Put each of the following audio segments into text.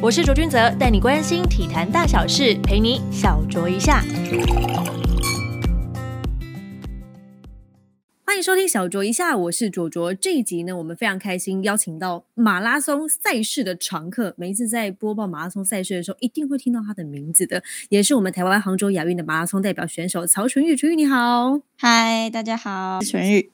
我是卓君泽，带你关心体坛大小事，陪你小酌一下。欢迎收听小酌一下，我是卓卓。这一集呢，我们非常开心邀请到马拉松赛事的常客，每一次在播报马拉松赛事的时候，一定会听到他的名字的，也是我们台湾杭州亚运的马拉松代表选手曹纯玉。纯玉你好，嗨，大家好，纯玉。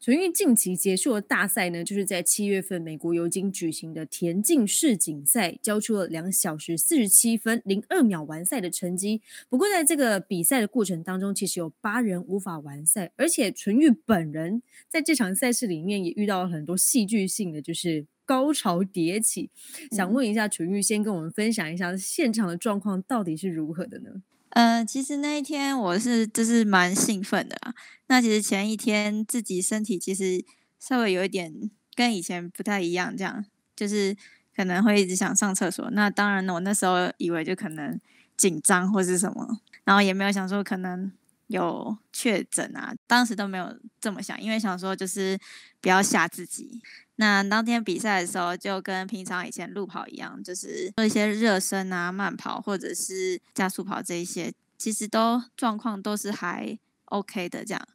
纯玉近期结束的大赛呢，就是在七月份美国尤金举行的田径世锦赛，交出了两小时四十七分零二秒完赛的成绩。不过在这个比赛的过程当中，其实有八人无法完赛，而且纯玉本人在这场赛事里面也遇到了很多戏剧性的，就是高潮迭起。想问一下纯玉，先跟我们分享一下现场的状况到底是如何的呢？呃，其实那一天我是就是蛮兴奋的啦。那其实前一天自己身体其实稍微有一点跟以前不太一样，这样就是可能会一直想上厕所。那当然，我那时候以为就可能紧张或是什么，然后也没有想说可能有确诊啊，当时都没有这么想，因为想说就是不要吓自己。那当天比赛的时候，就跟平常以前路跑一样，就是做一些热身啊、慢跑或者是加速跑这一些，其实都状况都是还 OK 的这样。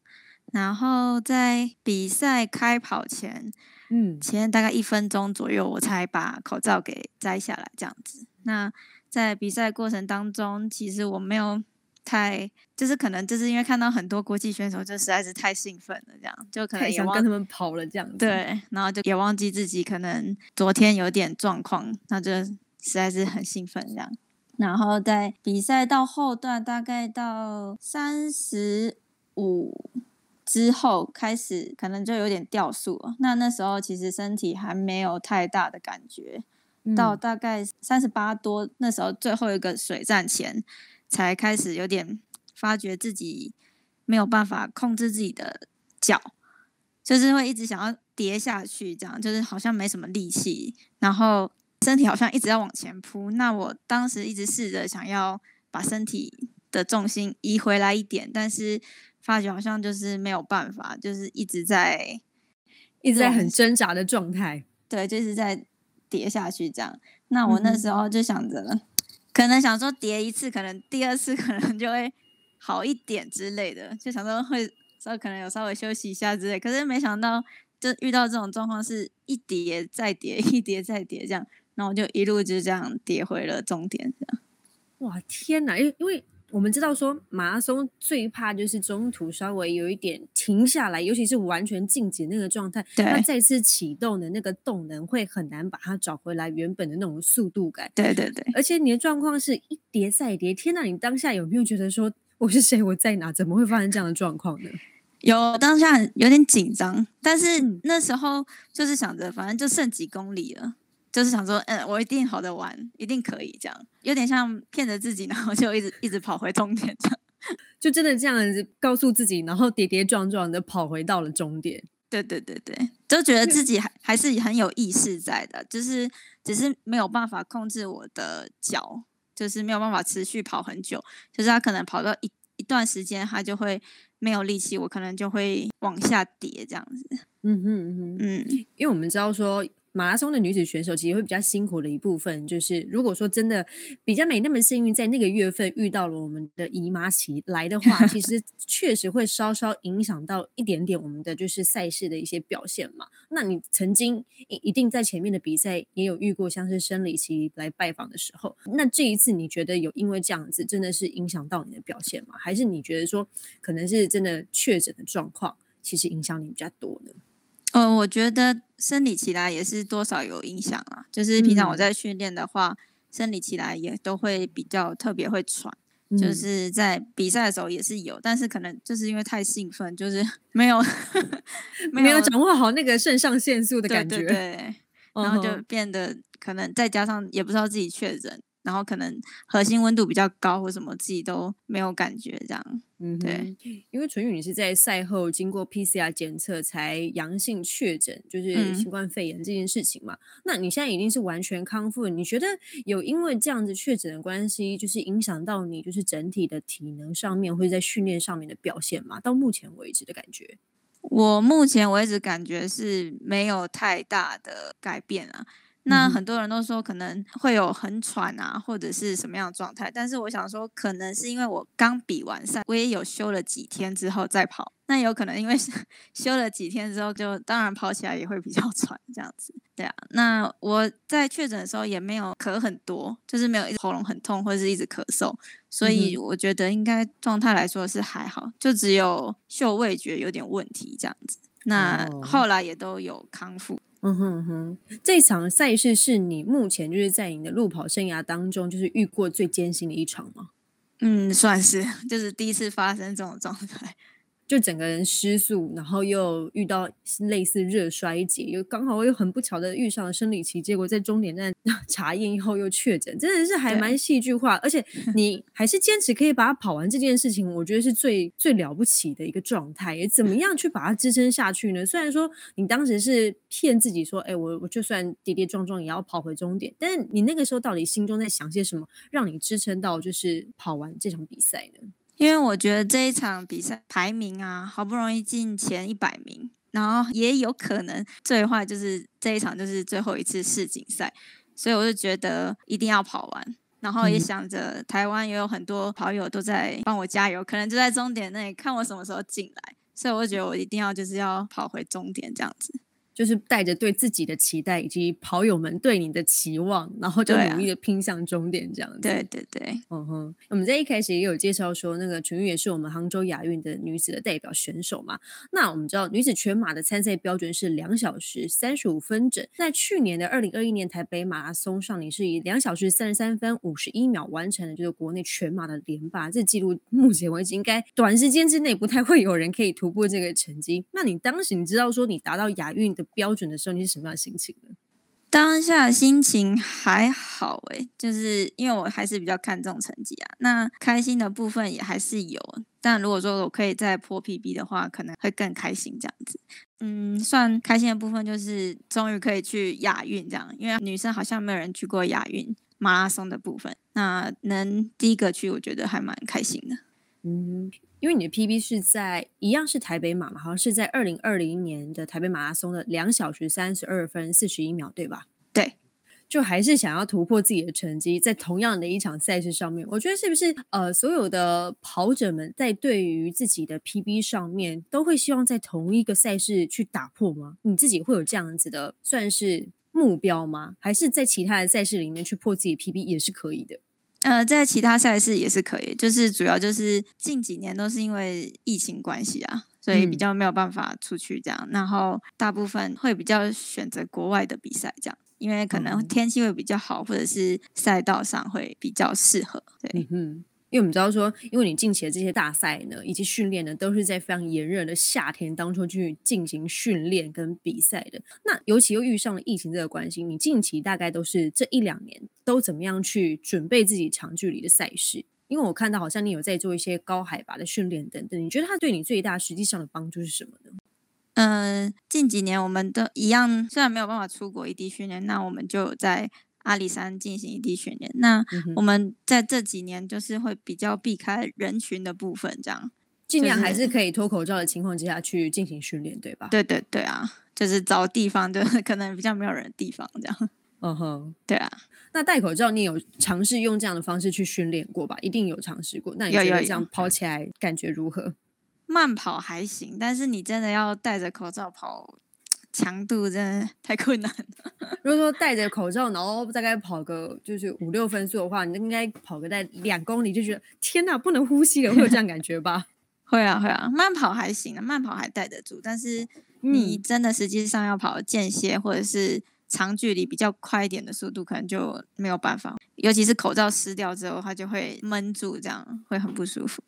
然后在比赛开跑前，嗯，前大概一分钟左右，我才把口罩给摘下来这样子。那在比赛过程当中，其实我没有。太就是可能就是因为看到很多国际选手，就实在是太兴奋了，这样就可能想跟他们跑了这样子。对，然后就也忘记自己可能昨天有点状况，那就实在是很兴奋这样。然后在比赛到后段，大概到三十五之后开始，可能就有点掉速了。那那时候其实身体还没有太大的感觉，到大概三十八多，那时候最后一个水站前。才开始有点发觉自己没有办法控制自己的脚，就是会一直想要跌下去，这样就是好像没什么力气，然后身体好像一直要往前扑。那我当时一直试着想要把身体的重心移回来一点，但是发觉好像就是没有办法，就是一直在一直在很挣扎的状态，对，就是在跌下去这样。那我那时候就想着。可能想说叠一次，可能第二次可能就会好一点之类的，就想说会稍可能有稍微休息一下之类。可是没想到，就遇到这种状况，是一叠再叠，一叠再叠这样，然后就一路就这样叠回了终点，这样。哇，天哪！因因为。我们知道说马拉松最怕就是中途稍微有一点停下来，尤其是完全静止那个状态，它再次启动的那个动能会很难把它找回来原本的那种速度感。对对对，而且你的状况是一叠再叠，天呐！你当下有没有觉得说我是谁？我在哪？怎么会发生这样的状况呢？有，当下有点紧张，但是那时候就是想着，反正就剩几公里了。就是想说，嗯，我一定好的玩，一定可以这样，有点像骗着自己，然后就一直一直跑回终点，这样，就真的这样子告诉自己，然后跌跌撞撞的跑回到了终点。对对对对，就觉得自己还还是很有意识在的，就是只是没有办法控制我的脚，就是没有办法持续跑很久，就是他可能跑到一一段时间，他就会没有力气，我可能就会往下跌这样子。嗯哼嗯嗯，因为我们知道说。马拉松的女子选手其实会比较辛苦的一部分，就是如果说真的比较没那么幸运，在那个月份遇到了我们的姨妈期来的话，其实 确实会稍稍影响到一点点我们的就是赛事的一些表现嘛。那你曾经一一定在前面的比赛也有遇过像是生理期来拜访的时候，那这一次你觉得有因为这样子真的是影响到你的表现吗？还是你觉得说可能是真的确诊的状况其实影响你比较多呢？呃，我觉得生理期来也是多少有影响啊。就是平常我在训练的话，生理期来也都会比较特别会喘。就是在比赛的时候也是有，但是可能就是因为太兴奋，就是 没有 没有掌握好那个肾上腺素的感觉，对，然后就变得可能再加上也不知道自己确诊。然后可能核心温度比较高，或什么自己都没有感觉这样。嗯，对，因为纯宇你是在赛后经过 PCR 检测才阳性确诊，就是新冠肺炎这件事情嘛。那你现在已经是完全康复，你觉得有因为这样子确诊的关系，就是影响到你就是整体的体能上面，或者在训练上面的表现吗？到目前为止的感觉，我目前为止感觉是没有太大的改变啊。那很多人都说可能会有很喘啊，或者是什么样的状态，但是我想说，可能是因为我刚比完赛，我也有休了几天之后再跑，那有可能因为是 休了几天之后就，当然跑起来也会比较 喘这样子。对啊，那我在确诊的时候也没有咳很多，就是没有一直喉咙很痛或者是一直咳嗽，所以嗯我觉得应该状态来说是还好，就只有嗅味觉有点问题这样子。那哦后来也都有康复。嗯哼哼，这场赛事是你目前就是在你的路跑生涯当中，就是遇过最艰辛的一场吗？嗯，算是，就是第一次发生这种状态。就整个人失速，然后又遇到类似热衰竭，又刚好又很不巧的遇上了生理期，结果在终点站 查验以后又确诊，真的是还蛮戏剧化。而且 你还是坚持可以把它跑完这件事情，我觉得是最最了不起的一个状态。也怎么 样去把它支撑下去呢？虽然说你当时是骗自己说，哎，我我就算跌跌撞撞也要跑回终点，但是你那个时候到底心中在想些什么，让你支撑到就是跑完这场比赛呢？因为我觉得这一场比赛排名啊，好不容易进前一百名，然后也有可能最坏就是这一场就是最后一次世锦赛，所以我就觉得一定要跑完。然后也嗯想着台湾也有很多跑友都在帮我加油，可能就在终点那里看我什么时候进来，所以我觉得我一定要就是要跑回终点这样子。就是带着对自己的期待以及跑友们对你的期望，然后就努力的拼向终点，这样子。对对对，嗯哼，我们在一开始也有介绍说，那个陈玉也是我们杭州亚运的女子的代表选手嘛。那我们知道，女子全马的参赛标准是两小时三十五分整。在去年的二零二一年台北马拉松上，你是以两小时三十三分五十一秒完成了就是国内全马的连霸，这记录目前为止应该短时间之内不太会有人可以突破这个成绩。那你当时你知道说你达到亚运的标准的时候，你是什么样心情呢？当下心情还好诶、就是因为我还是比较看重成绩啊。那开心的部分也还是有，但如果说我可以再破 PB 的话，可能会更开心这样子。嗯，算开心的部分就是终于可以去亚运这样，因为女生好像没有人去过亚运马拉松的部分，那能第一个去，我觉得还蛮开心的。嗯，因为你的 PB 是在一样是台北马嘛，好像是在二零二零年的台北马拉松的两小时三十二分四十一秒，对吧？对，就还是想要突破自己的成绩，在同样的一场赛事上面，我觉得是不是呃，所有的跑者们在对于自己的 PB 上面，都会希望在同一个赛事去打破吗？你自己会有这样子的算是目标吗？还是在其他的赛事里面去破自己 PB 也是可以的？呃，在其他赛事也是可以，就是主要就是近几年都是因为疫情关系啊，所以比嗯。较没有办法出去这样，然后大部分会比较选择国外的比赛这样，因为可能哦。天气会比较好，或者是赛道上会比较适合。对，嗯哼，因为我们知道说，因为你近期的这些大赛呢，以及训练呢，都是在非常炎热的夏天当中去进行训练跟比赛的。那尤其又遇上了疫情这个关系，你近期大概都是这一两年都怎么样去准备自己长距离的赛事？因为我看到好像你有在做一些高海拔的训练等等，你觉得它对你最大实际上的帮助是什么呢？嗯、近几年我们都一样，虽然没有办法出国异地训练，那我们就在阿里山进行异地训练。那我们在这几年就是会比较避开人群的部分，这样。尽量还是是可以脱口罩的情况之下去进行训练，对吧？对对对啊，就是找地方，就是 可能比较没有人的地方这样。嗯哼。对啊，那戴口罩，你有尝试用这样的方式去训练过吧？一定有尝试过。那你觉得这样跑起来感觉如何？慢跑还行，但是你真的要戴着口罩跑，强度真的太困难了。如果说戴着口罩，然后大概跑个就是五六分速的话，你应该跑个在两公里就觉得天哪，不能呼吸了，会有这样感觉吧？会啊会啊，慢跑还行啊，慢跑还戴得住，但是你嗯真的实际上要跑间歇或者是长距离比较快一点的速度，可能就没有办法。尤其是口罩湿掉之后，它就会闷住，这样会很不舒服。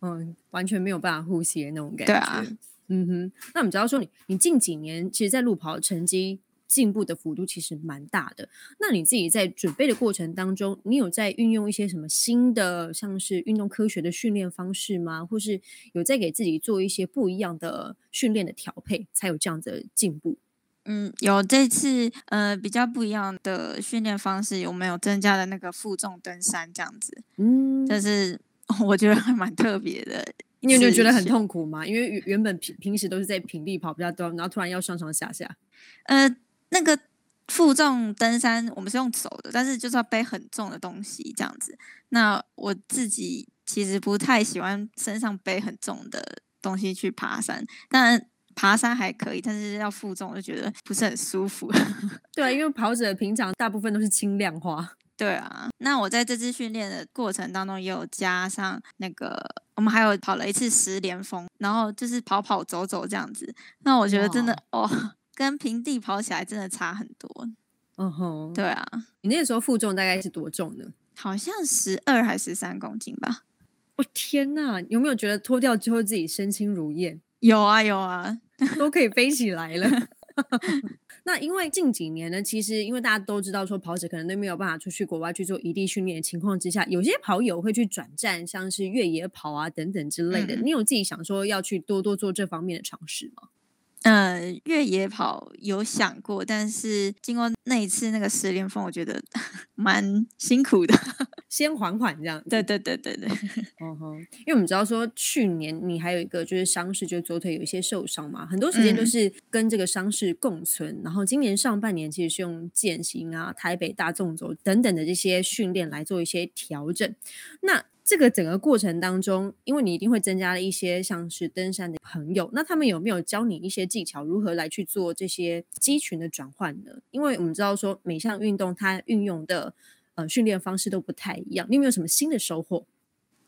嗯，完全没有办法呼吸的那种感觉。对啊嗯哼。那我们知道说你，你近几年其实，在路跑成绩进步的幅度其实蛮大的。那你自己在准备的过程当中，你有在运用一些什么新的，像是运动科学的训练方式吗？或是有在给自己做一些不一样的训练的调配，才有这样的进步？嗯，有这次呃比较不一样的训练方式，有没有增加了那个负重登山这样子？嗯，就是 我觉得还蛮特别的。你有没有觉得很痛苦吗？因为原原本平平时都是在平地跑比较多，然后突然要上上下下。呃，那个负重登山我们是用走的，但是就是要背很重的东西这样子。那我自己其实不太喜欢身上背很重的东西去爬山，当然爬山还可以，但是要负重我就觉得不是很舒服。对啊，因为跑者平常大部分都是轻量化。对啊，那我在这次训练的过程当中，也有加上那个，我们还有跑了一次十连峰，然后就是跑跑走走这样子。那我觉得真的哦，跟平地跑起来真的差很多。嗯哼，对啊，你那个时候负重大概是多重呢？好像十二还是十三公斤吧。我天哪，有没有觉得脱掉之后自己身轻如燕？有啊有啊，都可以飞起来了。那因为近几年呢，其实因为大家都知道说跑者可能都没有办法出去国外去做异地训练的情况之下，有些跑友会去转战像是越野跑啊等等之类的。你有自己想说要去多多做这方面的尝试吗？呃，越野跑有想过，但是经过那一次那个十连峰，我觉得 蛮辛苦的。先缓缓这样。对对对对对。嗯哼，因为我们知道说去年你还有一个就是伤势，就是左腿有一些受伤嘛，很多时间都是跟这个伤势共存。然后今年上半年其实是用健行啊、台北大纵走等等的这些训练来做一些调整。那这个整个过程当中，因为你一定会增加了一些像是登山的朋友，那他们有没有教你一些技巧，如何来去做这些肌群的转换呢？因为我们知道说每项运动它运用的呃训练方式都不太一样，你有没有什么新的收获？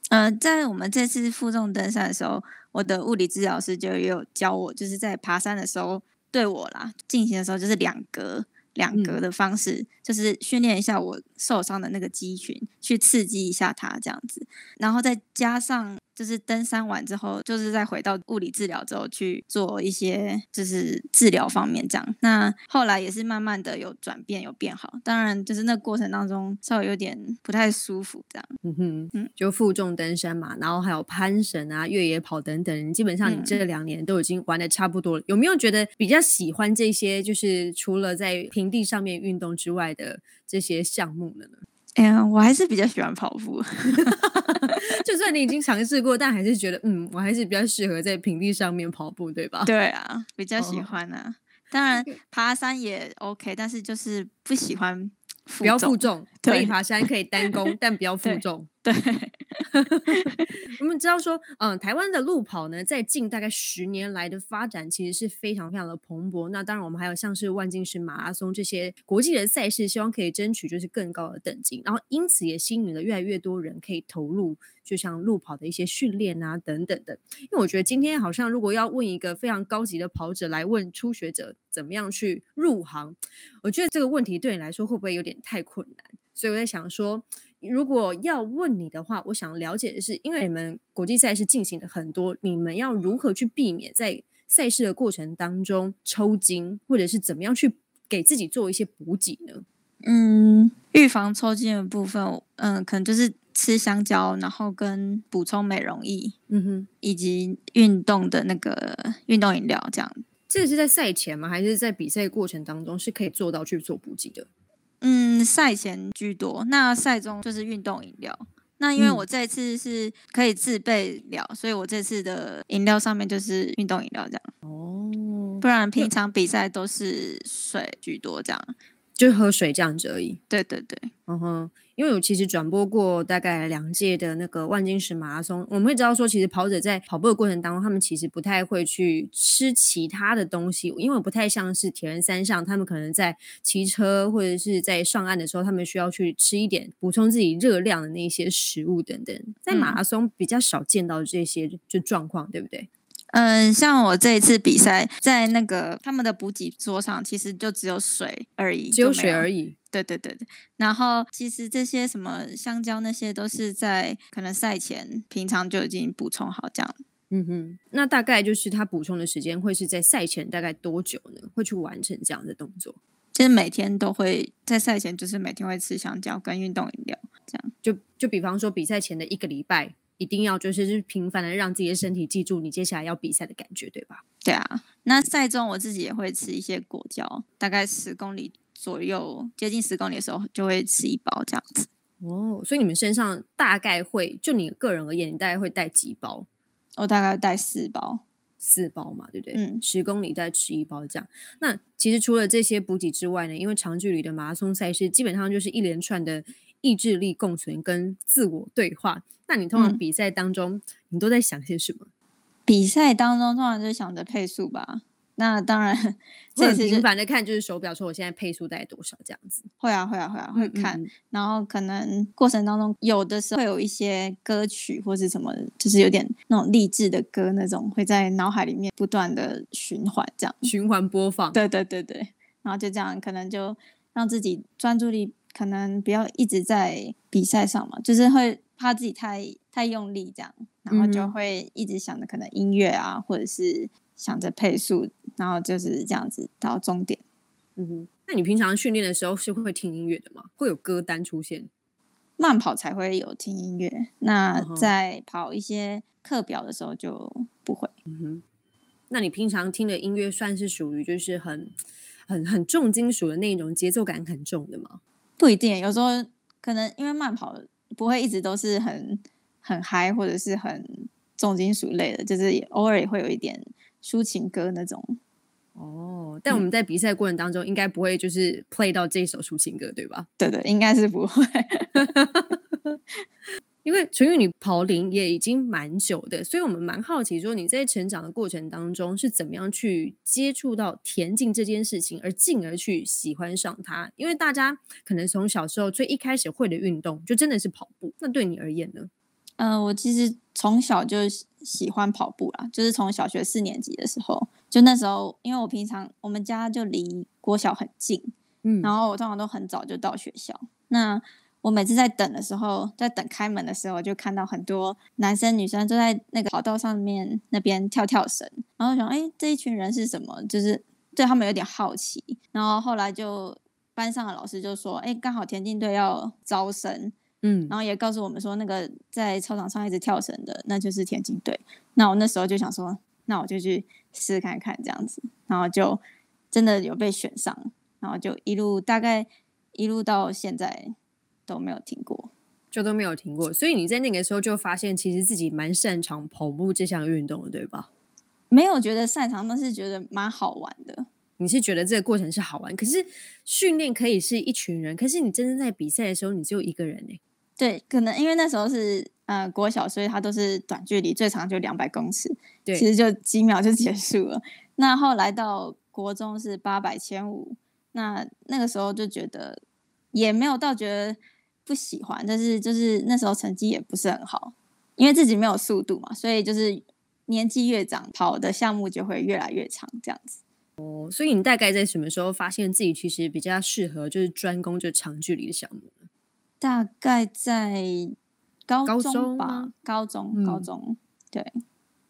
呃，在我们这次负重登山的时候，我的物理治疗师就有教我，就是在爬山的时候对我啦进行的时候，就是两格。两格的方式，就是训练一下我受伤的那个肌群，去刺激一下它这样子，然后再加上。就是登山完之后，就是再回到物理治疗之后去做一些就是治疗方面这样。那后来也是慢慢的有转变，有变好。当然，就是那过程当中稍微有点不太舒服这样。嗯哼，嗯，就负重登山嘛，然后还有攀绳啊、越野跑等等。基本上你这两年都已经玩的差不多了。有没有觉得比较喜欢这些？就是除了在平地上面运动之外的这些项目的呢？哎呀，我还是比较喜欢跑步。就算你已经尝试过，但还是觉得，嗯，我还是比较适合在平地上面跑步，对吧？对啊，比较喜欢啊。当然，爬山也 OK，但是就是不喜欢。不要负重，可以爬山，可以单 攻，但不要负重。对，我们知道说，嗯，台湾的路跑呢，在近大概十年来的发展，其实是非常非常的蓬勃。那当然，我们还有像是万金石马拉松这些国际的赛事，希望可以争取就是更高的等级。然后，因此也吸引了越来越多人可以投入。就像路跑的一些训练啊，等等的。因为我觉得今天好像如果要问一个非常高级的跑者来问初学者怎么样去入行，我觉得这个问题对你来说会不会有点太困难？所以我在想说，如果要问你的话，我想了解的是，因为你们国际赛事进行的很多，你们要如何去避免在赛事的过程当中抽筋，或者是怎么样去给自己做一些补给呢？嗯，预防抽筋的部分，嗯，可能就是。吃香蕉，然后跟补充美容液，嗯哼，以及运动的那个运动饮料，这样。这个是在赛前吗？还是在比赛过程当中是可以做到去做补给的？嗯，赛前居多，那赛中就是运动饮料。那因为我这次是可以自备了，所以我这次的饮料上面就是运动饮料这样。哦，不然平常比赛都是水居多这样。就喝水这样子而已。对对对，然后，因为我其实转播过大概两届的那个万金石马拉松，我们会知道说，其实跑者在跑步的过程当中，他们其实不太会去吃其他的东西，因为不太像是铁人三项，他们可能在骑车或者是在上岸的时候，他们需要去吃一点补充自己热量的那些食物等等，在马拉松比较少见到这些就状况，对不对？嗯，像我这一次比赛，在那个他们的补给桌上，其实就只有水而已，只有水而已。对对对对。然后其实这些什么香蕉那些，都是在可能赛前平常就已经补充好这样。嗯哼，那大概就是他补充的时间会是在赛前大概多久呢？会去完成这样的动作？其实每天都会在赛前，就是每天会吃香蕉跟运动饮料，这样。就就比方说比赛前的一个礼拜。一定要就是是频繁的让自己的身体记住你接下来要比赛的感觉，对吧？对啊，那赛中我自己也会吃一些果胶，大概十公里左右，接近十公里的时候就会吃一包这样子。哦，所以你们身上大概会就你个人而言，你大概会带几包？我大概带四包。四包嘛，对不对？嗯十公里再吃一包这样。那其实除了这些补给之外呢，因为长距离的马拉松赛事基本上就是一连串的意志力共存跟自我对话。那你通常嗯比赛当中，你都在想些什么？比赛当中通常就想着配速吧。那当然，这次就频繁的看，就是手表说我现在配速大概多少这样子。会啊会啊会啊会看，嗯嗯然后可能过程当中有的时候会有一些歌曲或是什么，就是有点那种励志的歌那种，会在脑海里面不断的循环这样。循环播放。对对对对，然后就这样，可能就让自己专注力可能不要一直在比赛上嘛，就是会怕自己太太用力这样，然后就会一直想着可能音乐啊，或者是想着配速，然后就是这样子到终点。嗯哼，那你平常训练的时候是会听音乐的吗？会有歌单出现？慢跑才会有听音乐，那在跑一些课表的时候就不会。嗯哼，那你平常听的音乐算是属于就是很很很重金属的那种节奏感很重的吗？不一定，有时候可能因为慢跑不会一直都是很很嗨或者是很重金属类的，就是偶尔也会有一点抒情歌那种。哦，但我嗯们在比赛过程当中应该不会就是 play 到这首抒情歌，对吧？对对，应该是不会。因为纯玉你跑龄也已经蛮久的，所以我们蛮好奇说你在成长的过程当中是怎么样去接触到田径这件事情，而进而去喜欢上它。因为大家可能从小时候最一开始会的运动就真的是跑步，那对你而言呢？嗯、我其实从小就喜喜欢跑步啦，就是从小学四年级的时候，就那时候因为我平常我们家就离国小很近，嗯然后我通常都很早就到学校。那我每次在等的时候，在等开门的时候，就看到很多男生女生都在那个跑道上面那边跳跳绳，然后想，哎，这一群人是什么？就是对他们有点好奇。然后后来就班上的老师就说，哎，刚好田径队要招生，嗯然后也告诉我们说，那个在操场上一直跳绳的，那就是田径队。那我那时候就想说，那我就去试试看看这样子，然后就真的有被选上，然后就一路大概一路到现在都没有停过。就都没有停过，所以你在那个时候就发现其实自己蛮擅长跑步这项运动的，对吧？没有觉得擅长，但是觉得蛮好玩的。你是觉得这个过程是好玩，可是训练可以是一群人，可是你真正在比赛的时候，你只有一个人呢、对，可能因为那时候是呃国小，所以它都是短距离，最长就两百公尺，对其实就几秒就结束了。那后来到国中是八百、千五，那那个时候就觉得也没有到觉得不喜欢，但是就是那时候成绩也不是很好，因为自己没有速度嘛，所以就是年纪越长，跑的项目就会越来越长，这样子。哦，所以你大概在什么时候发现自己其实比较适合就是专攻就长距离的项目呢？大概在高高中吧，中高中，高嗯中，对。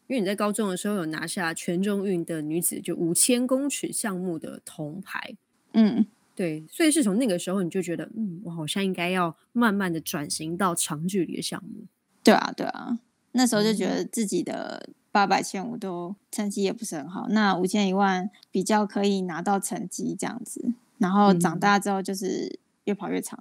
因为你在高中的时候有拿下全中运的女子就五千公尺项目的铜牌，嗯，对，所以是从那个时候你就觉得，嗯，我好像应该要慢慢的转型到长距离的项目。对啊，对啊，那时候就觉嗯得自己的八百、千五都成绩也不是很好，那五千、一万比较可以拿到成绩这样子。然后长嗯大之后就是越跑越长，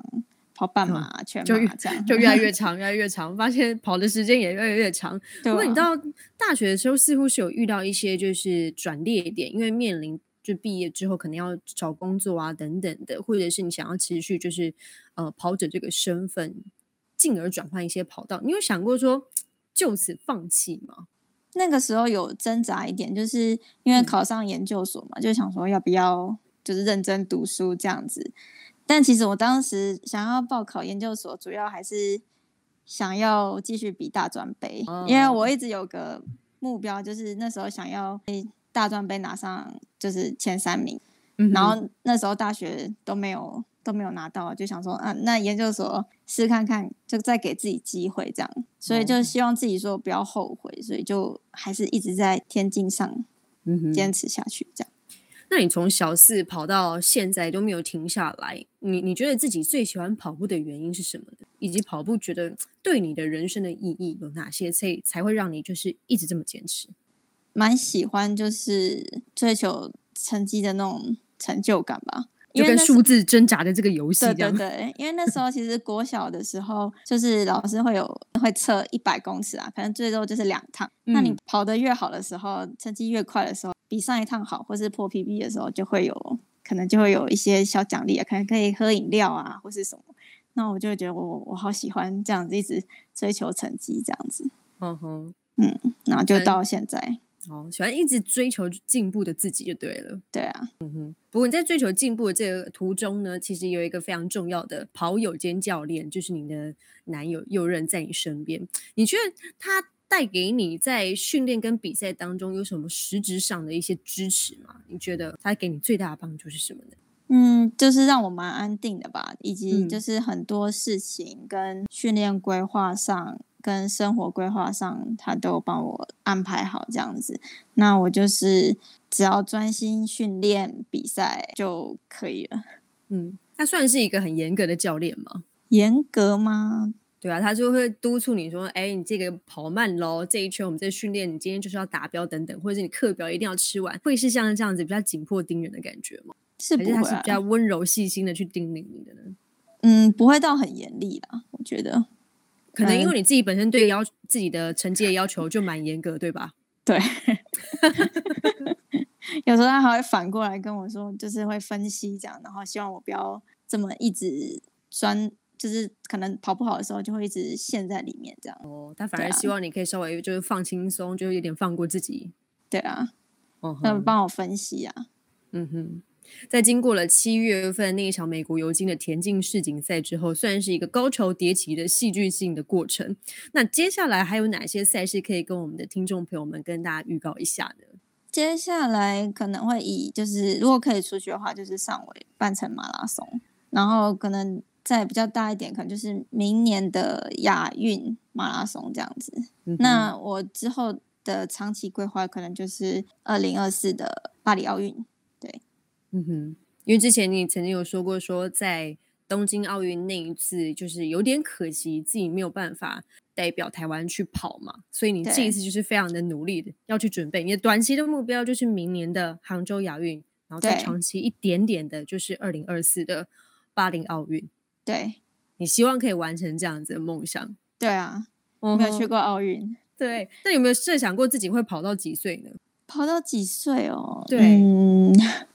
跑半马、啊全就越马这样，就越来越 长，越来越长，发现跑的时间也越来越长。对不过你啊到大学的时候，似乎是有遇到一些就是转捩点，因为面临就毕业之后可能要找工作啊等等的，或者是你想要持续就是呃跑者这个身份，进而转换一些跑道。你有想过说就此放弃吗？那个时候有挣扎一点，就是因为嗯考上研究所嘛，就想说要不要就是认真读书这样子。但其实我当时想要报考研究所，主要还是想要继续比大专杯，因为哦我一直有个目标，就是那时候想要被大专杯拿上就是前三名。嗯然后那时候大学都没有都没有拿到，就想说啊，那研究所试看看，就再给自己机会这样，所以就哦希望自己说不要后悔，所以就还是一直在天津上嗯坚持下去这样。那你从小四跑到现在都没有停下来，你你觉得自己最喜欢跑步的原因是什么呢？以及跑步觉得对你的人生的意义有哪些，所以才会让你就是一直这么坚持？蛮喜欢就是追求成绩的那种成就感吧。就跟数字挣扎的这个游戏对对对，因为那时候其实国小的时候，就是老师会有会测一百公尺啊，可能最多就是两趟。那你跑得越好的时候，成绩越快的时候，比上一趟好，或是破 PB 的时候，就会有可能就会有一些小奖励啊，可能可以喝饮料啊，或是什么。那我就觉得我我好喜欢这样子一直追求成绩这样子。嗯哼，嗯，然后就到现在。哦，喜欢一直追求进步的自己就对了。对啊，嗯哼。不过你在追求进步的这个途中呢，其实有一个非常重要的跑友兼教练，就是你的男友右任在你身边。你觉得他带给你在训练跟比赛当中有什么实质上的一些支持吗？你觉得他给你最大的帮助是什么呢？嗯，就是让我蛮安定的吧，以及就是很多事情跟训练规划上。跟生活规划上，他都帮我安排好这样子，那我就是只要专心训练比赛就可以了。嗯，他算是一个很严格的教练吗？严格吗？对啊，他就会督促你说：“哎，你这个跑慢喽，这一圈我们在训练，你今天就是要达标等等，或者是你课表一定要吃完。”会是像这样子比较紧迫盯人的感觉吗？是不会，他是比较温柔细心的去叮咛你的呢？嗯，不会到很严厉啦，我觉得。可能因为你自己本身对要自己的成绩的要求就蛮严格，对吧？对，有时候他还会反过来跟我说，就是会分析这样，然后希望我不要这么一直钻，就是可能跑不好的时候就会一直陷在里面这样。哦，他反而希望你可以稍微就是放轻松，就有点放过自己。对啊，哦，他们帮我分析啊。嗯哼。在经过了七月份那一场美国游金的田径世锦赛之后，算是一个高潮迭起的戏剧性的过程。那接下来还有哪些赛事可以跟我们的听众朋友们跟大家预告一下呢？接下来可能会以就是如果可以出去的话，就是上围半程马拉松，然后可能再比较大一点，可能就是明年的亚运马拉松这样子。那我之后的长期规划可能就是二零二四的巴黎奥运。嗯哼，因为之前你曾经有说过，说在东京奥运那一次，就是有点可惜自己没有办法代表台湾去跑嘛，所以你这一次就是非常的努力的要去准备。你的短期的目标就是明年的杭州亚运，然后再长期一点点的，就是二零二四的巴黎奥运。对，你希望可以完成这样子的梦想。对啊，我没有去过奥运。对，那有没有设想过自己会跑到几岁呢？跑到几岁哦？对。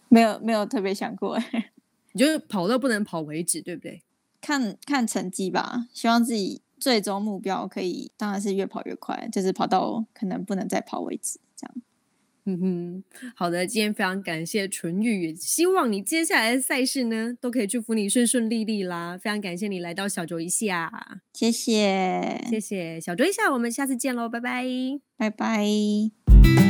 没有没有特别想过，你就是跑到不能跑为止，对不对？看看成绩吧，希望自己最终目标可以，当然是越跑越快，就是跑到可能不能再跑为止，这样。嗯哼，好的，今天非常感谢纯玉，希望你接下来的赛事呢都可以祝福你顺顺利利啦。非常感谢你来到小酌一下，谢谢谢谢小酌一下，我们下次见喽，拜拜拜拜。